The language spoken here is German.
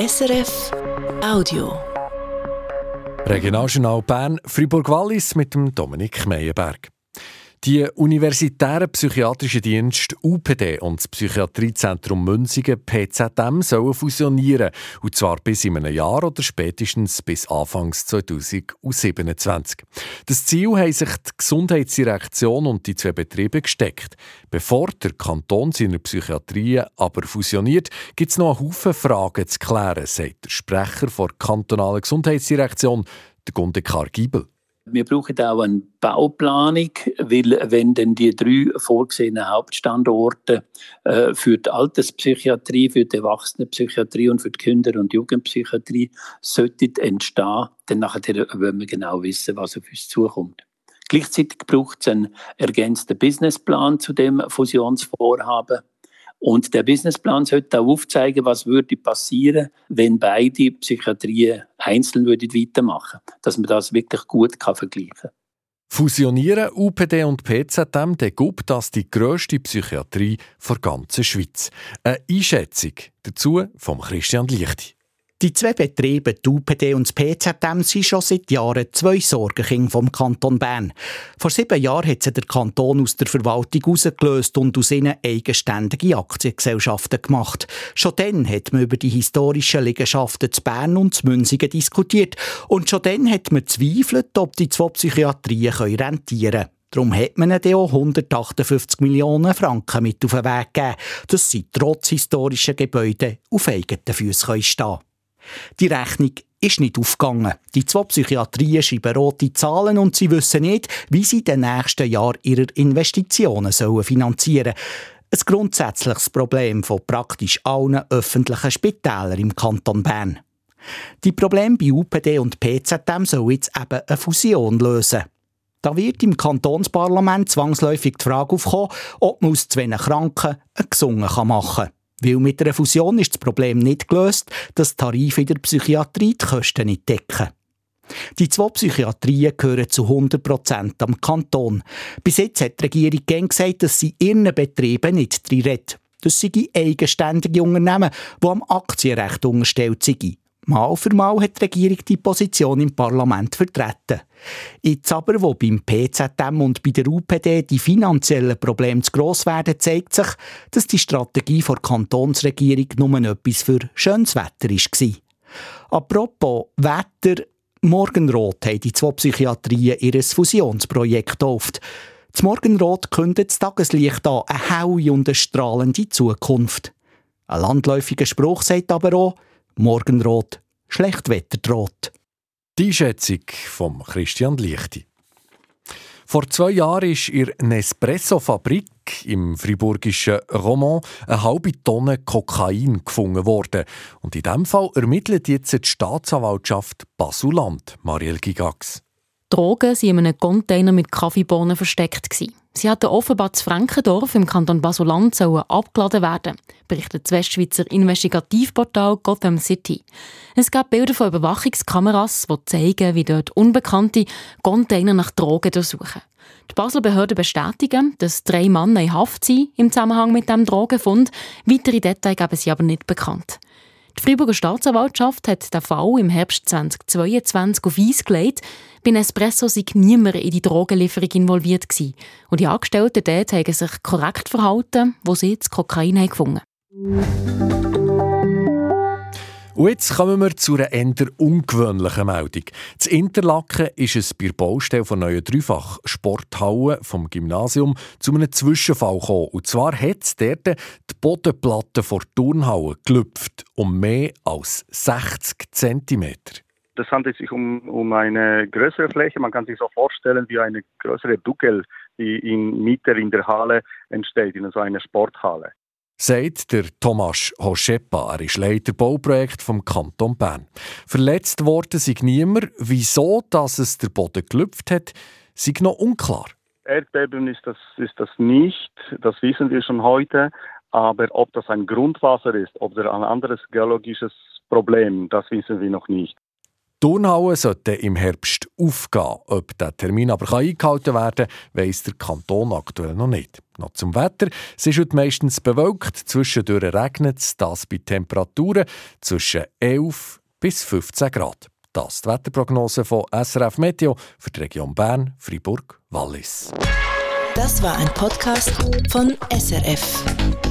SRF Audio. Regionaljournal Bern, Fribourg-Wallis mit dem Dominik Meyerberg. Die universitären psychiatrischen Dienste UPD und das Psychiatriezentrum Münzigen PZM sollen fusionieren. Und zwar bis in einem Jahr oder spätestens bis Anfangs 2027. Das Ziel haben sich die Gesundheitsdirektion und die zwei Betriebe gesteckt. Bevor der Kanton seine Psychiatrie aber fusioniert, gibt es noch einen Haufen Fragen zu klären, sagt der Sprecher der kantonalen Gesundheitsdirektion, der Gunde Giebel. Wir brauchen auch eine Bauplanung, weil wenn dann die drei vorgesehenen Hauptstandorte äh, für die Alterspsychiatrie, für die Erwachsenenpsychiatrie und für die Kinder- und Jugendpsychiatrie sollten entstehen, dann nachher wollen wir genau wissen, was auf uns zukommt. Gleichzeitig braucht es einen ergänzten Businessplan zu dem Fusionsvorhaben. Und der Businessplan sollte auch aufzeigen, was würde passieren, wenn beide Psychiatrien einzeln würden weitermachen dass man das wirklich gut kann vergleichen kann. Fusionieren UPD und PZM, der gibt das die grösste Psychiatrie der ganzen Schweiz. Eine Einschätzung dazu von Christian Lichti. Die zwei Betriebe, die UPD und das PZM, sind schon seit Jahren zwei Sorgenkinder vom Kanton Bern. Vor sieben Jahren hat sie der Kanton aus der Verwaltung herausgelöst und aus ihnen eigenständige Aktiengesellschaften gemacht. Schon dann hat man über die historischen Liegenschaften zu Bern und zu Münzigen diskutiert. Und schon dann hat man zweifelt, ob die zwei Psychiatrien rentieren können. Darum hat man ihnen auch 158 Millionen Franken mit auf den Weg gegeben, dass sie trotz historischer Gebäude auf eigenen Füßen stehen können. Die Rechnung ist nicht aufgegangen. Die zwei Psychiatrien schreiben rote Zahlen und sie wissen nicht, wie sie den nächsten Jahren ihre Investitionen sollen finanzieren sollen. Ein grundsätzliches Problem von praktisch allen öffentlichen Spitälern im Kanton Bern. Die Probleme bei UPD und PZM sollen jetzt eben eine Fusion lösen. Da wird im Kantonsparlament zwangsläufig die Frage aufkommen, ob man aus zwei Kranken einen Gesungen machen kann. Weil mit einer Fusion ist das Problem nicht gelöst, dass Tarife in der Psychiatrie die Kosten nicht decken. Die zwei Psychiatrien gehören zu 100 Prozent am Kanton. Bis jetzt hat die Regierung gern gesagt, dass sie ihren Betrieben nicht drin redet. Das sind eigenständige Unternehmen, die am Aktienrecht unterstellt sind. Mal für Mal hat die Regierung die Position im Parlament vertreten. Jetzt aber, wo beim PZM und bei der UPD die finanziellen Probleme zu gross werden, zeigt sich, dass die Strategie der Kantonsregierung nur etwas für schönes Wetter war. Apropos Wetter, Morgenrot haben die zwei Psychiatrien ihr Fusionsprojekt oft. Das Morgenrot kündet das Tageslicht an, eine helle und eine strahlende Zukunft. Ein landläufiger Spruch sagt aber auch, Morgenrot, Schlechtwetter droht. Die Einschätzung von Christian Lichti. Vor zwei Jahren ist in Nespresso-Fabrik im friburgischen Romont eine halbe Tonne Kokain gefunden worden. Und in diesem Fall ermittelt jetzt die Staatsanwaltschaft Basuland, Marielle Gigax. Drogen waren in einem Container mit Kaffeebohnen versteckt. Sie hatten offenbar zu Frankendorf im Kanton sollen abgeladen werden, berichtet das Westschweizer Investigativportal Gotham City. Es gab Bilder von Überwachungskameras, die zeigen, wie dort Unbekannte Container nach Drogen durchsuchen. Die Basler Behörden bestätigen, dass drei Männer in Haft sind im Zusammenhang mit dem Drogenfund. Weitere Details geben sie aber nicht bekannt. Die Freiburger Staatsanwaltschaft hat den Fall im Herbst 2022 auf Eis gelegt. Bei Nespresso sei niemand in die Drogenlieferung involviert gewesen. Und die Angestellten dort haben sich korrekt verhalten, wo sie das Kokain haben gefunden und jetzt kommen wir zu einer eher ungewöhnlichen Meldung. Das Interlaken ist es bei der Baustelle von neuen Dreifach-Sporthallen vom Gymnasium zu einem Zwischenfall gekommen. Und zwar hat es dort die Bodenplatte vor Turnhalle gelüpft um mehr als 60 cm. Das handelt sich um, um eine größere Fläche. Man kann sich so vorstellen wie eine größere Duckel, die in Mitte in der Halle entsteht, in so einer Sporthalle sagt der Thomas Hoschepa. Er ist Leiter Bauprojekt vom Kanton Bern. Verletzt worden sei niemand. Wieso dass es der Boden gelüpft hat, sei noch unklar. Erdbeben ist das, ist das nicht, das wissen wir schon heute. Aber ob das ein Grundwasser ist, ob das ein anderes geologisches Problem, das wissen wir noch nicht. Turnhallen sollten im Herbst aufgehen. Ob der Termin aber eingehalten werden kann, weiss der Kanton aktuell noch nicht. Noch zum Wetter. Es ist heute meistens bewölkt, zwischendurch regnet es, das bei Temperaturen zwischen 11 bis 15 Grad. Das ist die Wetterprognose von SRF Meteo für die Region Bern, Fribourg, Wallis. Das war ein Podcast von SRF.